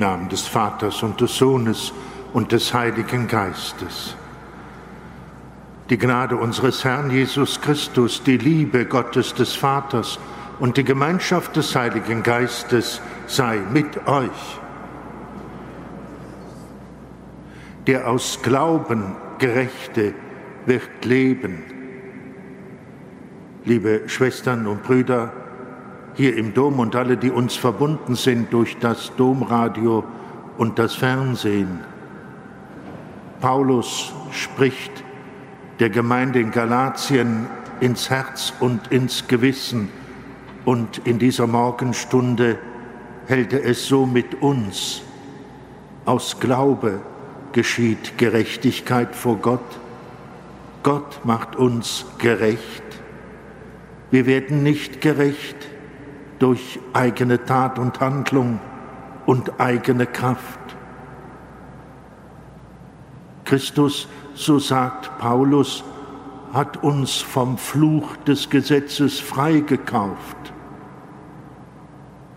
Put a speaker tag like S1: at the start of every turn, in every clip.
S1: Namen des Vaters und des Sohnes und des Heiligen Geistes. Die Gnade unseres Herrn Jesus Christus, die Liebe Gottes des Vaters und die Gemeinschaft des Heiligen Geistes sei mit euch. Der aus Glauben Gerechte wird leben. Liebe Schwestern und Brüder, hier im Dom und alle, die uns verbunden sind durch das Domradio und das Fernsehen. Paulus spricht der Gemeinde in Galatien ins Herz und ins Gewissen und in dieser Morgenstunde hält er es so mit uns. Aus Glaube geschieht Gerechtigkeit vor Gott. Gott macht uns gerecht. Wir werden nicht gerecht durch eigene Tat und Handlung und eigene Kraft. Christus, so sagt Paulus, hat uns vom Fluch des Gesetzes freigekauft.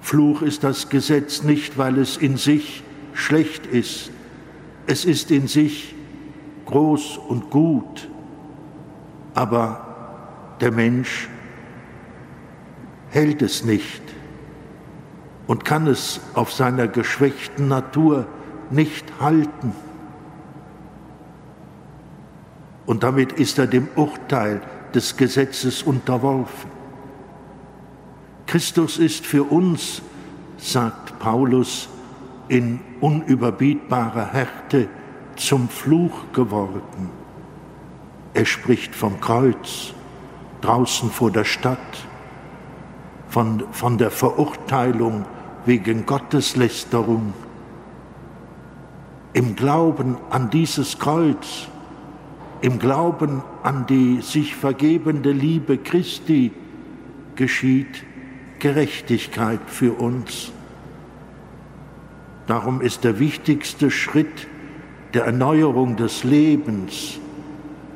S1: Fluch ist das Gesetz nicht, weil es in sich schlecht ist. Es ist in sich groß und gut. Aber der Mensch hält es nicht und kann es auf seiner geschwächten Natur nicht halten. Und damit ist er dem Urteil des Gesetzes unterworfen. Christus ist für uns, sagt Paulus, in unüberbietbarer Härte zum Fluch geworden. Er spricht vom Kreuz draußen vor der Stadt von, von der Verurteilung wegen Gotteslästerung. Im Glauben an dieses Kreuz, im Glauben an die sich vergebende Liebe Christi geschieht Gerechtigkeit für uns. Darum ist der wichtigste Schritt der Erneuerung des Lebens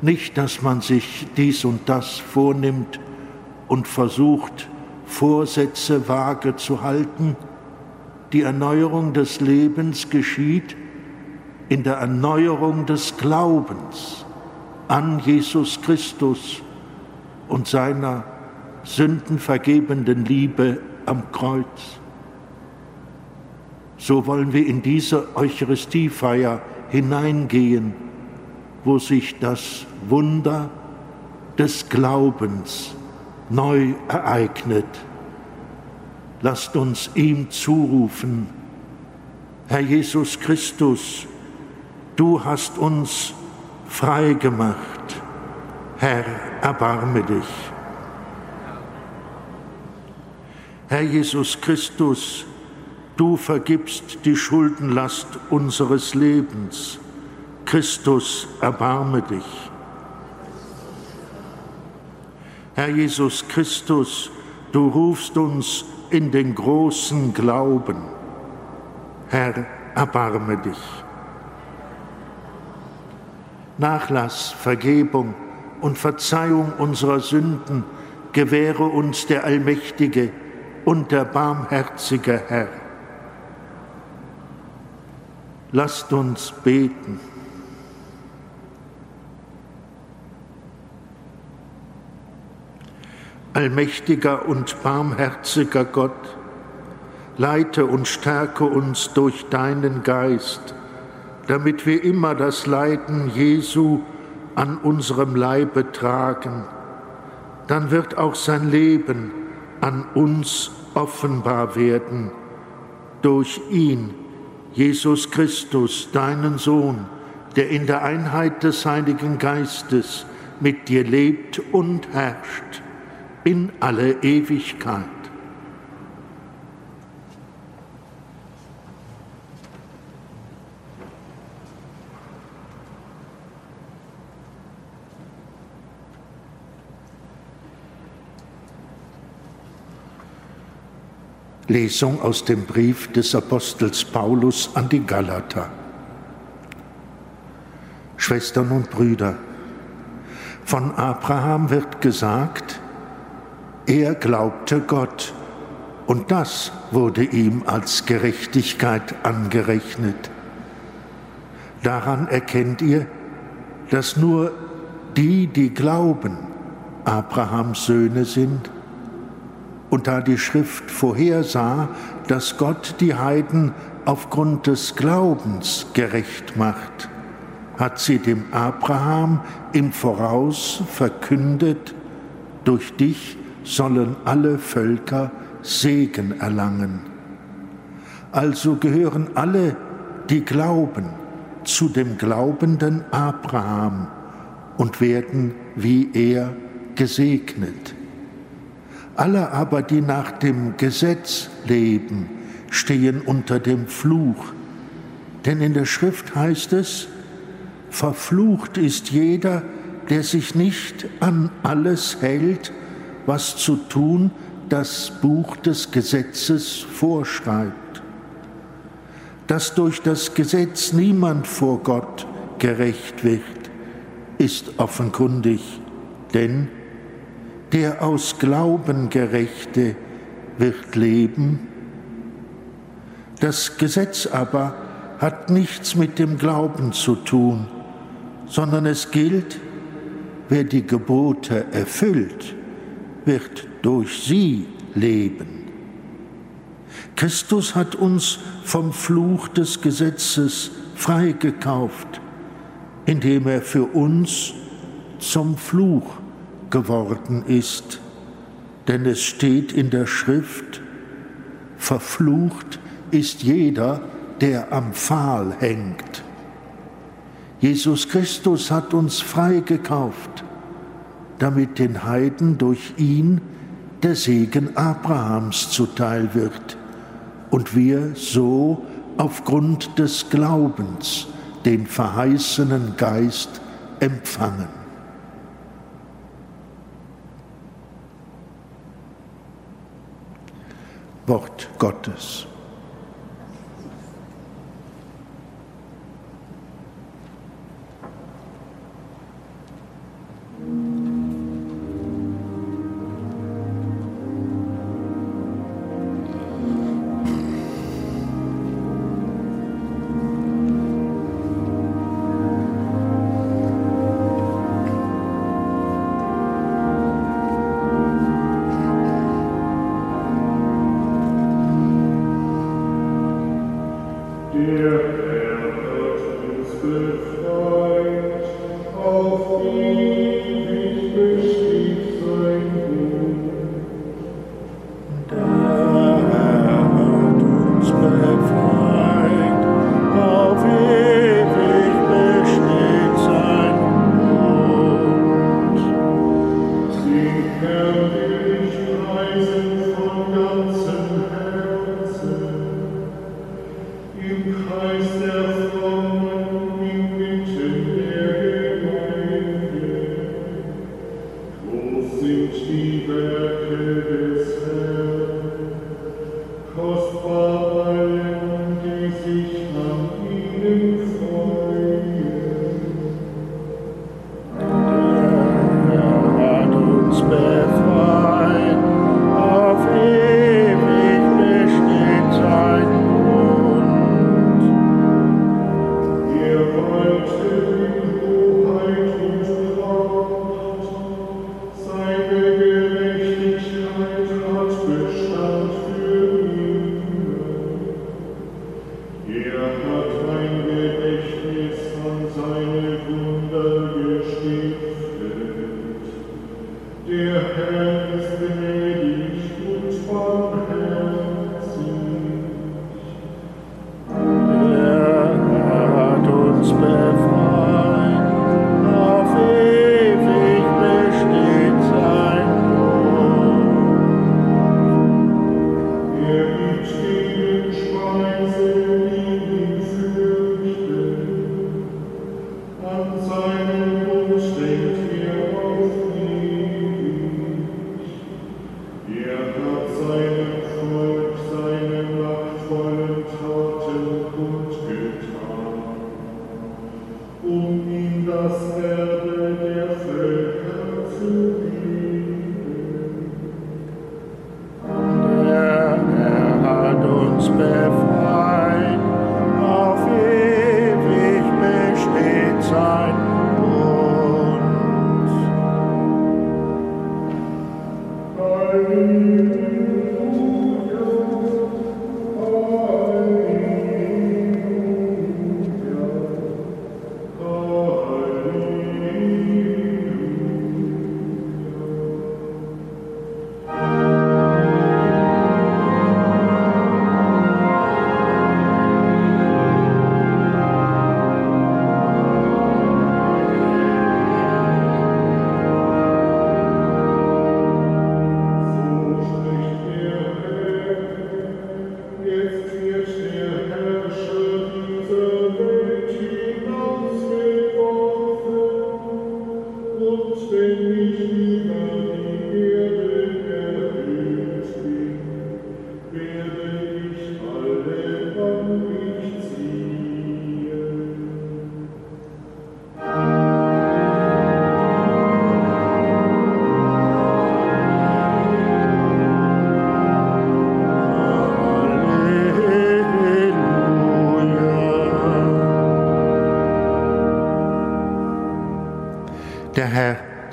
S1: nicht, dass man sich dies und das vornimmt und versucht, Vorsätze vage zu halten. Die Erneuerung des Lebens geschieht in der Erneuerung des Glaubens an Jesus Christus und seiner sündenvergebenden Liebe am Kreuz. So wollen wir in diese Eucharistiefeier hineingehen, wo sich das Wunder des Glaubens neu ereignet. Lasst uns ihm zurufen, Herr Jesus Christus, du hast uns frei gemacht. Herr, erbarme dich. Herr Jesus Christus, du vergibst die Schuldenlast unseres Lebens. Christus, erbarme dich. Herr Jesus Christus, du rufst uns in den großen Glauben. Herr, erbarme dich. Nachlass, Vergebung und Verzeihung unserer Sünden gewähre uns der allmächtige und der barmherzige Herr. Lasst uns beten. Allmächtiger und barmherziger Gott, leite und stärke uns durch deinen Geist, damit wir immer das Leiden Jesu an unserem Leibe tragen. Dann wird auch sein Leben an uns offenbar werden. Durch ihn, Jesus Christus, deinen Sohn, der in der Einheit des Heiligen Geistes mit dir lebt und herrscht in alle Ewigkeit. Lesung aus dem Brief des Apostels Paulus an die Galater. Schwestern und Brüder, von Abraham wird gesagt, er glaubte Gott und das wurde ihm als Gerechtigkeit angerechnet. Daran erkennt ihr, dass nur die, die glauben, Abrahams Söhne sind. Und da die Schrift vorhersah, dass Gott die Heiden aufgrund des Glaubens gerecht macht, hat sie dem Abraham im Voraus verkündet, durch dich sollen alle Völker Segen erlangen. Also gehören alle, die glauben, zu dem glaubenden Abraham und werden wie er gesegnet. Alle aber, die nach dem Gesetz leben, stehen unter dem Fluch. Denn in der Schrift heißt es, verflucht ist jeder, der sich nicht an alles hält, was zu tun das Buch des Gesetzes vorschreibt. Dass durch das Gesetz niemand vor Gott gerecht wird, ist offenkundig, denn der aus Glauben Gerechte wird leben. Das Gesetz aber hat nichts mit dem Glauben zu tun, sondern es gilt, wer die Gebote erfüllt, wird durch sie leben. Christus hat uns vom Fluch des Gesetzes freigekauft, indem er für uns zum Fluch geworden ist. Denn es steht in der Schrift, verflucht ist jeder, der am Pfahl hängt. Jesus Christus hat uns freigekauft, damit den Heiden durch ihn der Segen Abrahams zuteil wird und wir so aufgrund des Glaubens den verheißenen Geist empfangen. Wort Gottes.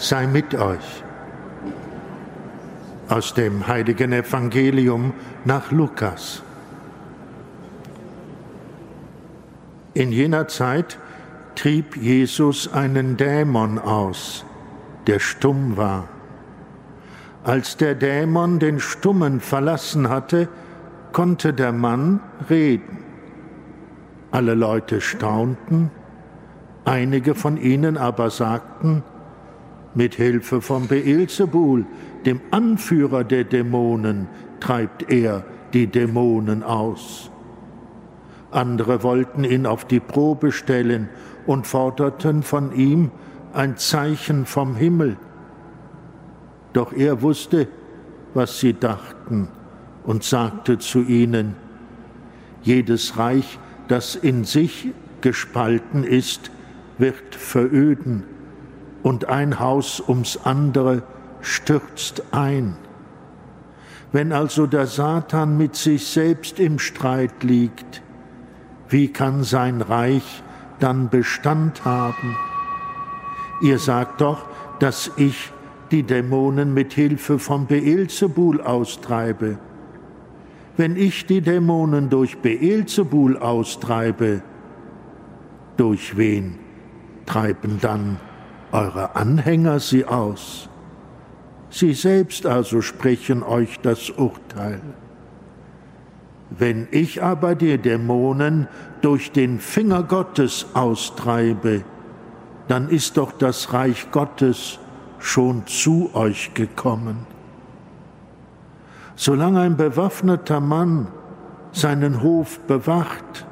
S1: Sei mit euch. Aus dem heiligen Evangelium nach Lukas. In jener Zeit trieb Jesus einen Dämon aus, der stumm war. Als der Dämon den Stummen verlassen hatte, konnte der Mann reden. Alle Leute staunten, einige von ihnen aber sagten, mit Hilfe von Beelzebul, dem Anführer der Dämonen, treibt er die Dämonen aus. Andere wollten ihn auf die Probe stellen und forderten von ihm ein Zeichen vom Himmel. Doch er wusste, was sie dachten und sagte zu ihnen, jedes Reich, das in sich gespalten ist, wird veröden und ein Haus ums andere stürzt ein. Wenn also der Satan mit sich selbst im Streit liegt, wie kann sein Reich dann Bestand haben? Ihr sagt doch, dass ich die Dämonen mit Hilfe von Beelzebul austreibe. Wenn ich die Dämonen durch Beelzebul austreibe, durch wen treiben dann eure Anhänger sie aus. Sie selbst also sprechen euch das Urteil. Wenn ich aber die Dämonen durch den Finger Gottes austreibe, dann ist doch das Reich Gottes schon zu euch gekommen. Solange ein bewaffneter Mann seinen Hof bewacht,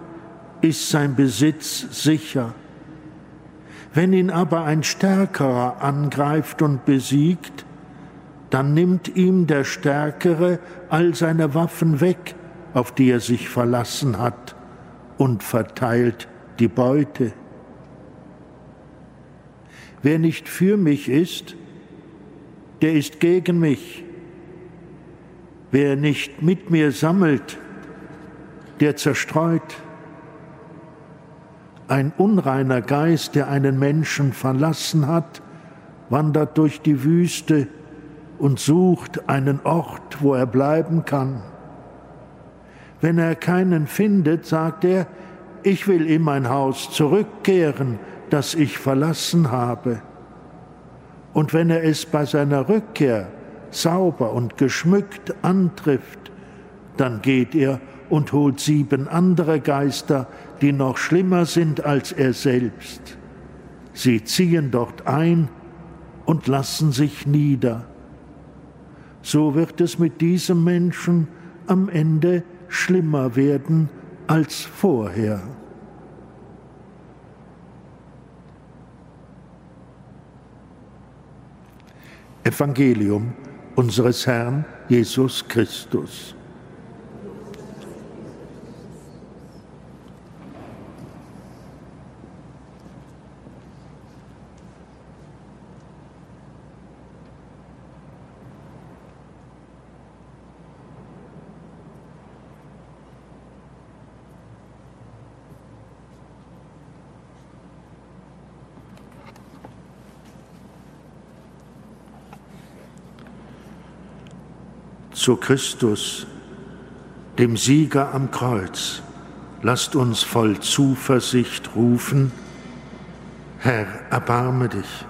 S1: ist sein Besitz sicher. Wenn ihn aber ein Stärkerer angreift und besiegt, dann nimmt ihm der Stärkere all seine Waffen weg, auf die er sich verlassen hat, und verteilt die Beute. Wer nicht für mich ist, der ist gegen mich. Wer nicht mit mir sammelt, der zerstreut ein unreiner Geist, der einen Menschen verlassen hat, wandert durch die Wüste und sucht einen Ort, wo er bleiben kann. Wenn er keinen findet, sagt er, ich will in mein Haus zurückkehren, das ich verlassen habe. Und wenn er es bei seiner Rückkehr sauber und geschmückt antrifft, dann geht er und holt sieben andere Geister, die noch schlimmer sind als er selbst. Sie ziehen dort ein und lassen sich nieder. So wird es mit diesem Menschen am Ende schlimmer werden als vorher. Evangelium unseres Herrn Jesus Christus. Zu Christus, dem Sieger am Kreuz, lasst uns voll Zuversicht rufen, Herr, erbarme dich.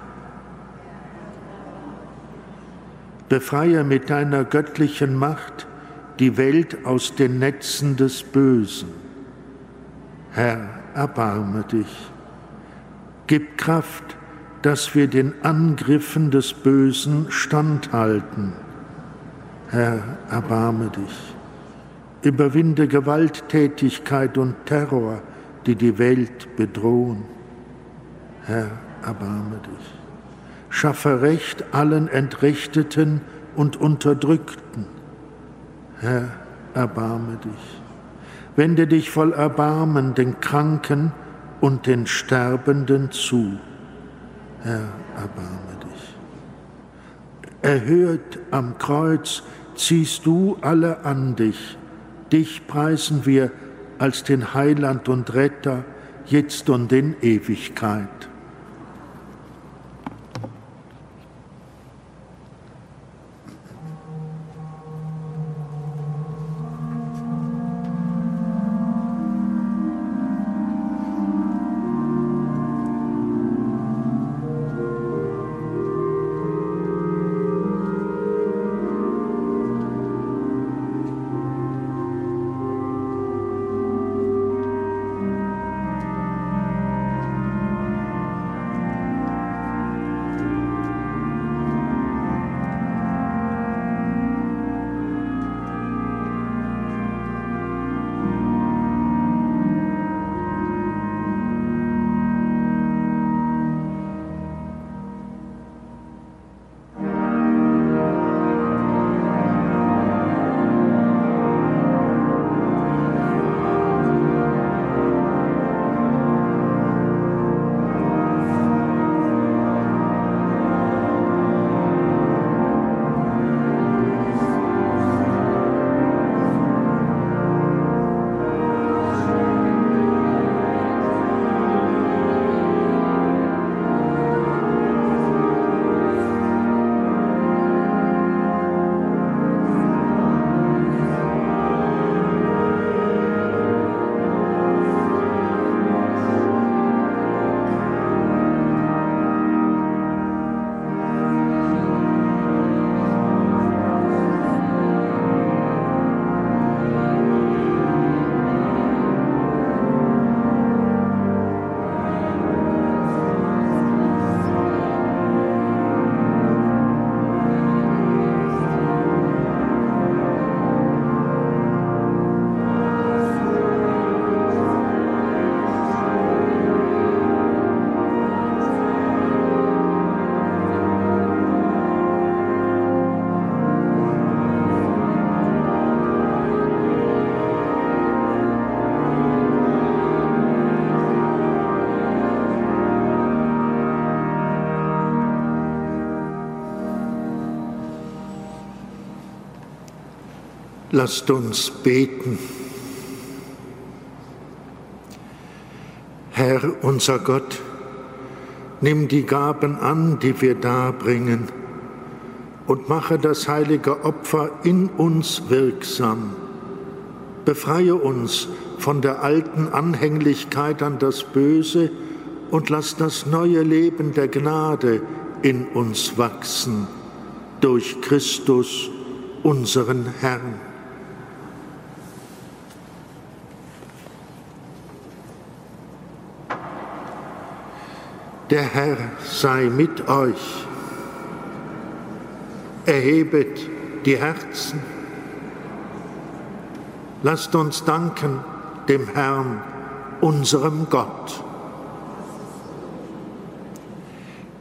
S1: Befreie mit deiner göttlichen Macht die Welt aus den Netzen des Bösen. Herr, erbarme dich. Gib Kraft, dass wir den Angriffen des Bösen standhalten Herr, erbarme dich. Überwinde Gewalttätigkeit und Terror, die die Welt bedrohen. Herr, erbarme dich. Schaffe Recht allen Entrechteten und Unterdrückten. Herr, erbarme dich. Wende dich voll Erbarmen den Kranken und den Sterbenden zu. Herr, erbarme dich. Erhört am Kreuz ziehst du alle an dich. Dich preisen wir als den Heiland und Retter, jetzt und in Ewigkeit. Lasst uns beten. Herr unser Gott, nimm die Gaben an, die wir darbringen, und mache das heilige Opfer in uns wirksam. Befreie uns von der alten Anhänglichkeit an das Böse und lass das neue Leben der Gnade in uns wachsen durch Christus, unseren Herrn. Der Herr sei mit euch. Erhebet die Herzen. Lasst uns danken dem Herrn, unserem Gott.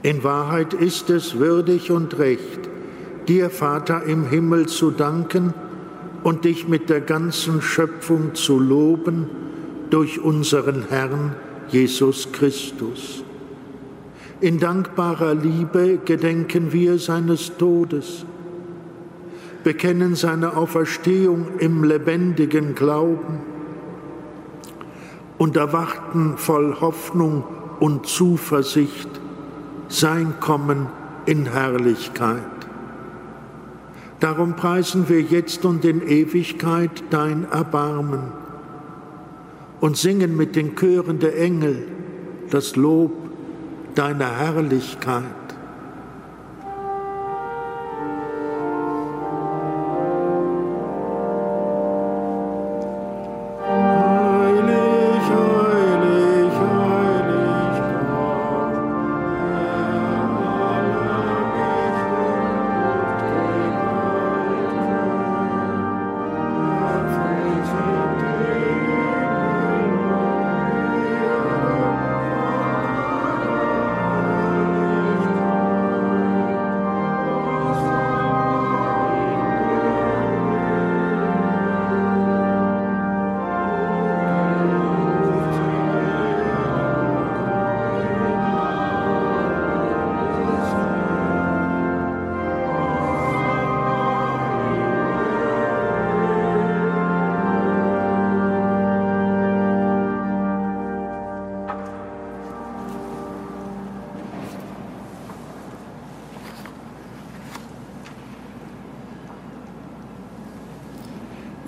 S1: In Wahrheit ist es würdig und recht, dir, Vater im Himmel, zu danken und dich mit der ganzen Schöpfung zu loben durch unseren Herrn Jesus Christus in dankbarer Liebe gedenken wir seines Todes, bekennen seine Auferstehung im lebendigen Glauben und erwarten voll Hoffnung und Zuversicht sein Kommen in Herrlichkeit. Darum preisen wir jetzt und in Ewigkeit dein Erbarmen und singen mit den Chören der Engel das Lob deiner Herrlichkeit.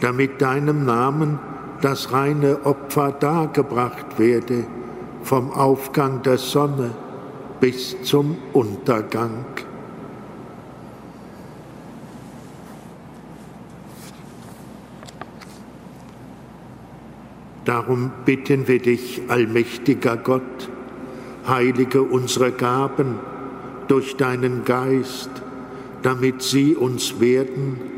S1: damit deinem Namen das reine Opfer dargebracht werde, vom Aufgang der Sonne bis zum Untergang. Darum bitten wir dich, allmächtiger Gott, heilige unsere Gaben durch deinen Geist, damit sie uns werden,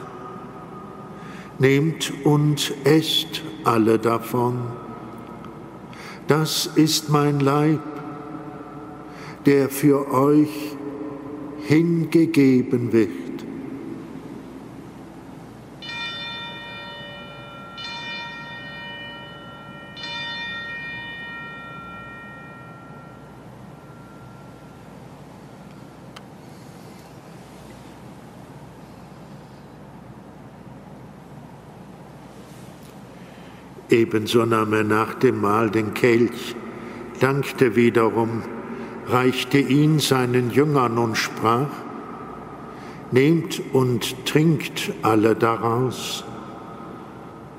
S1: Nehmt und esst alle davon. Das ist mein Leib, der für euch hingegeben wird. Ebenso nahm er nach dem Mahl den Kelch, dankte wiederum, reichte ihn seinen Jüngern und sprach, Nehmt und trinkt alle daraus.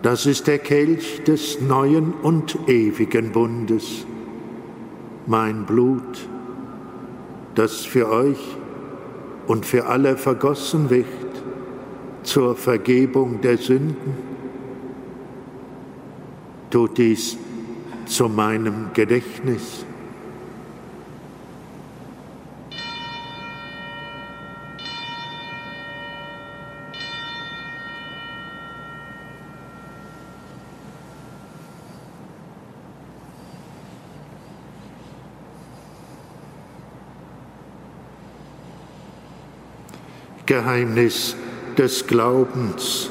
S1: Das ist der Kelch des neuen und ewigen Bundes, mein Blut, das für euch und für alle vergossen wird zur Vergebung der Sünden. Tut dies zu meinem Gedächtnis. Geheimnis des Glaubens.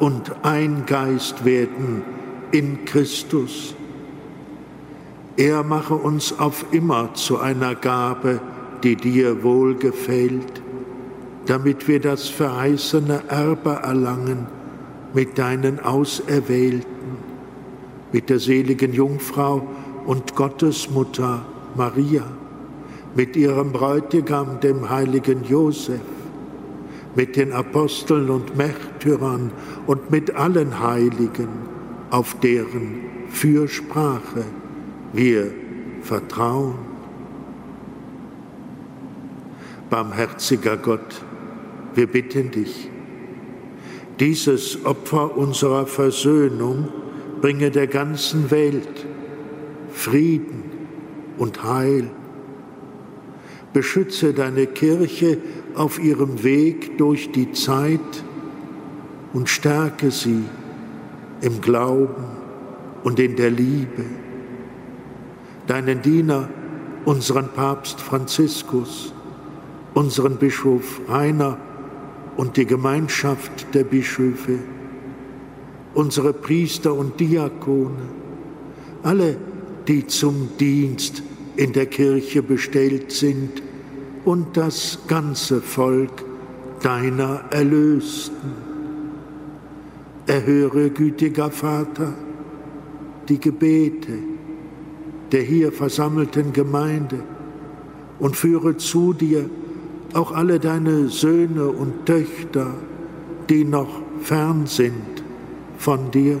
S1: und ein Geist werden in Christus. Er mache uns auf immer zu einer Gabe, die dir wohlgefällt, damit wir das verheißene Erbe erlangen mit deinen Auserwählten, mit der seligen Jungfrau und Gottesmutter Maria, mit ihrem Bräutigam, dem heiligen Josef, mit den Aposteln und Märtyrern und mit allen Heiligen, auf deren Fürsprache wir vertrauen. Barmherziger Gott, wir bitten dich, dieses Opfer unserer Versöhnung bringe der ganzen Welt Frieden und Heil. Beschütze deine Kirche auf ihrem Weg durch die Zeit und stärke sie im Glauben und in der Liebe. Deinen Diener, unseren Papst Franziskus, unseren Bischof Rainer und die Gemeinschaft der Bischöfe, unsere Priester und Diakone, alle, die zum Dienst in der Kirche bestellt sind und das ganze Volk deiner Erlösten. Erhöre, gütiger Vater, die Gebete, der hier versammelten Gemeinde und führe zu dir auch alle deine Söhne und Töchter, die noch fern sind von dir.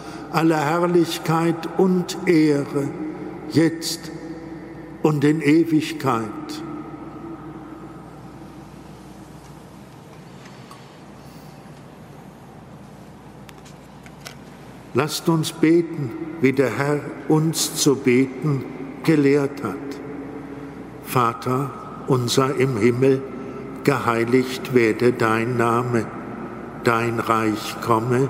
S1: aller Herrlichkeit und Ehre, jetzt und in Ewigkeit. Lasst uns beten, wie der Herr uns zu beten gelehrt hat. Vater unser im Himmel, geheiligt werde dein Name, dein Reich komme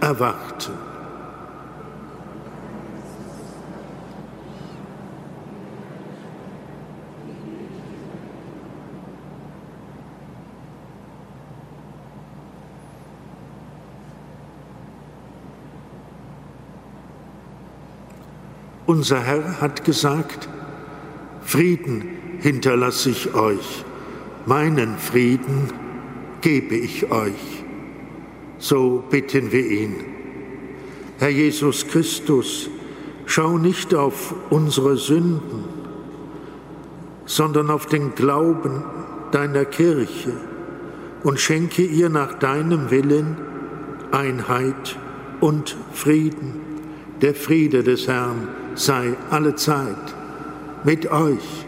S1: erwarten. Unser Herr hat gesagt, Frieden hinterlasse ich euch, meinen Frieden gebe ich euch. So bitten wir ihn. Herr Jesus Christus, schau nicht auf unsere Sünden, sondern auf den Glauben deiner Kirche und schenke ihr nach deinem Willen Einheit und Frieden. Der Friede des Herrn sei alle Zeit mit euch.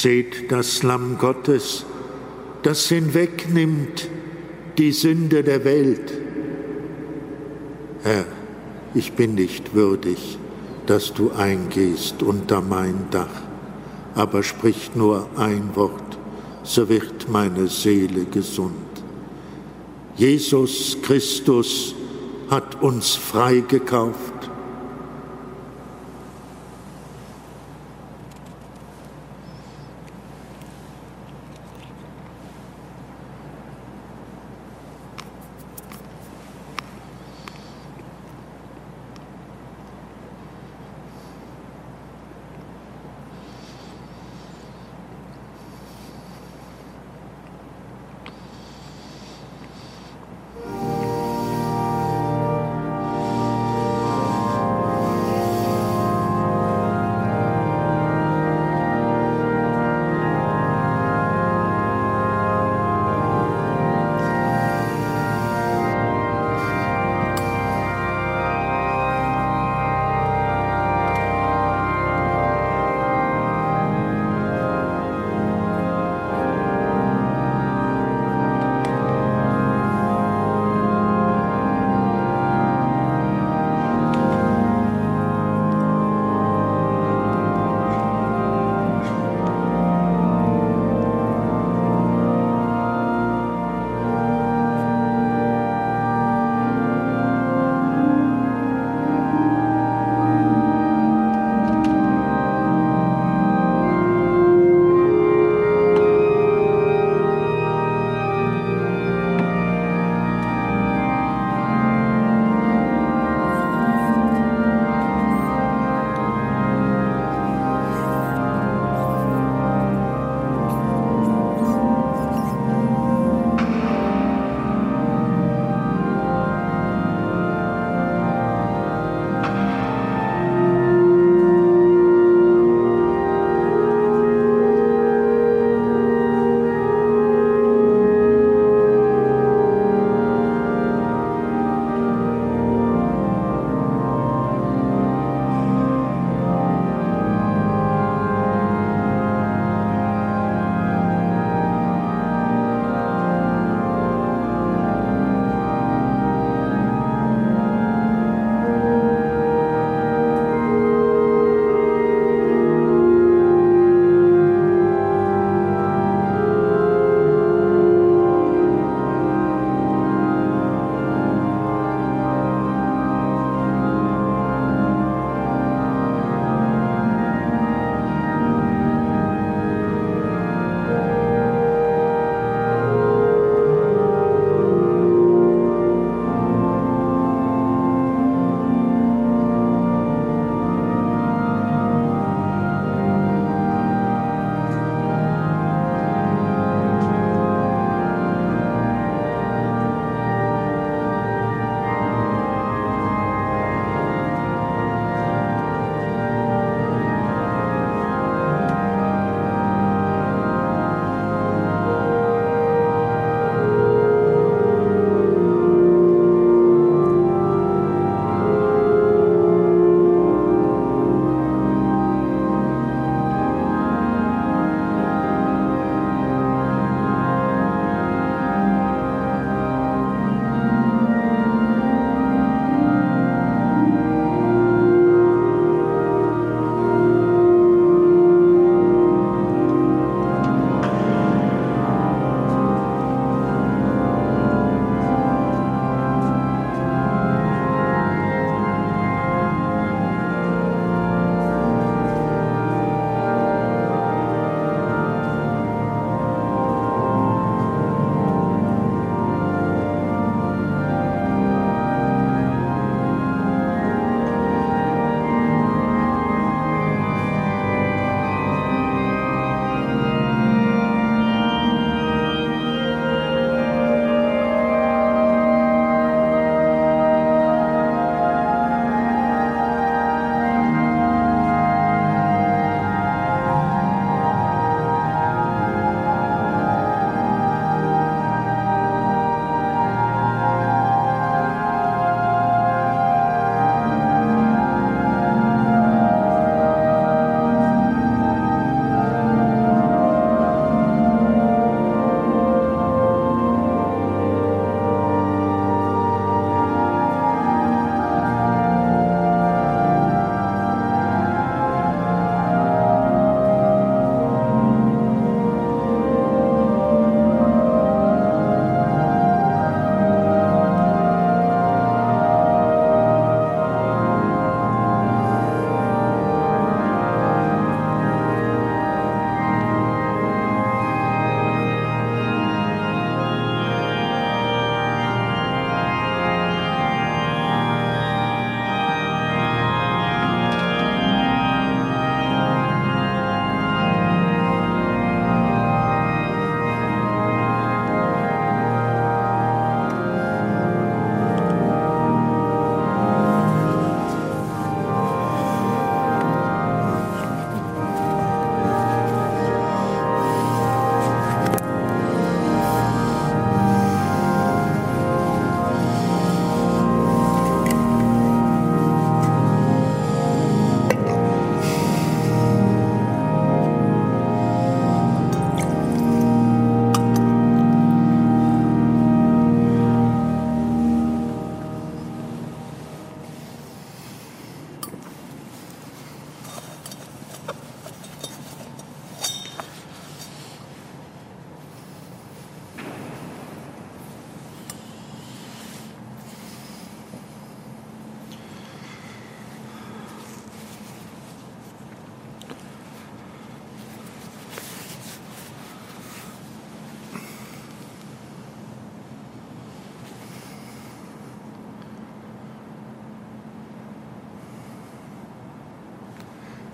S1: Seht das Lamm Gottes, das hinwegnimmt die Sünde der Welt. Herr, ich bin nicht würdig, dass du eingehst unter mein Dach, aber sprich nur ein Wort, so wird meine Seele gesund. Jesus Christus hat uns freigekauft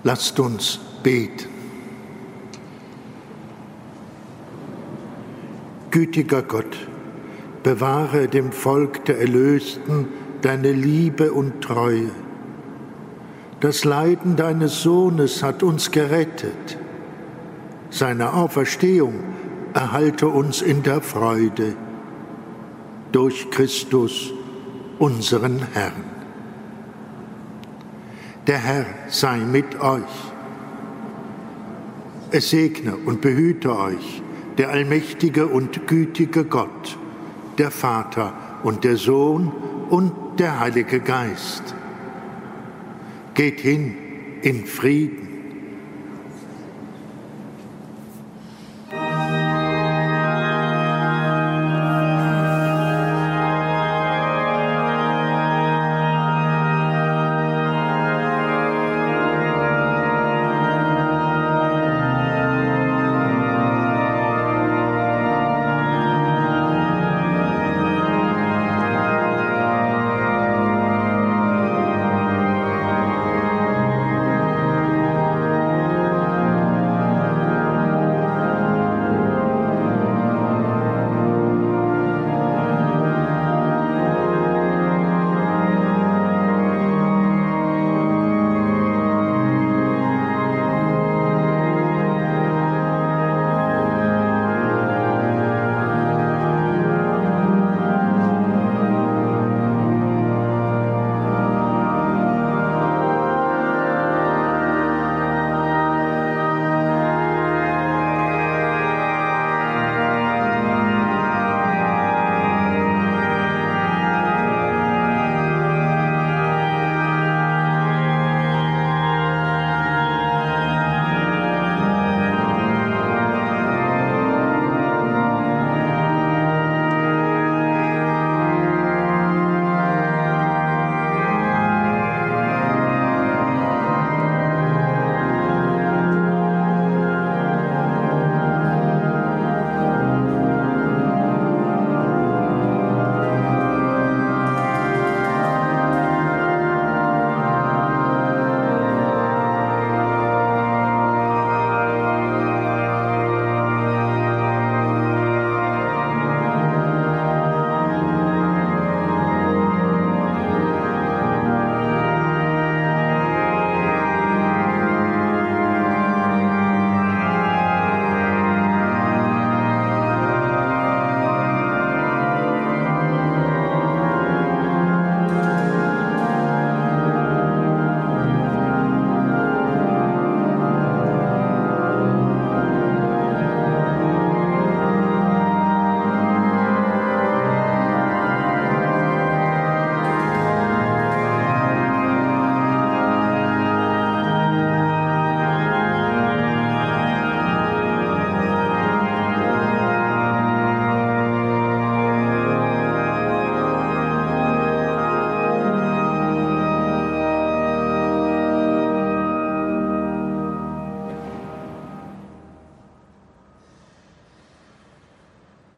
S1: Lasst uns beten. Gütiger Gott, bewahre dem Volk der Erlösten deine Liebe und Treue. Das Leiden deines Sohnes hat uns gerettet. Seine Auferstehung erhalte uns in der Freude. Durch Christus, unseren Herrn. Der Herr sei mit euch. Es segne und behüte euch der allmächtige und gütige Gott, der Vater und der Sohn und der Heilige Geist. Geht hin in Frieden.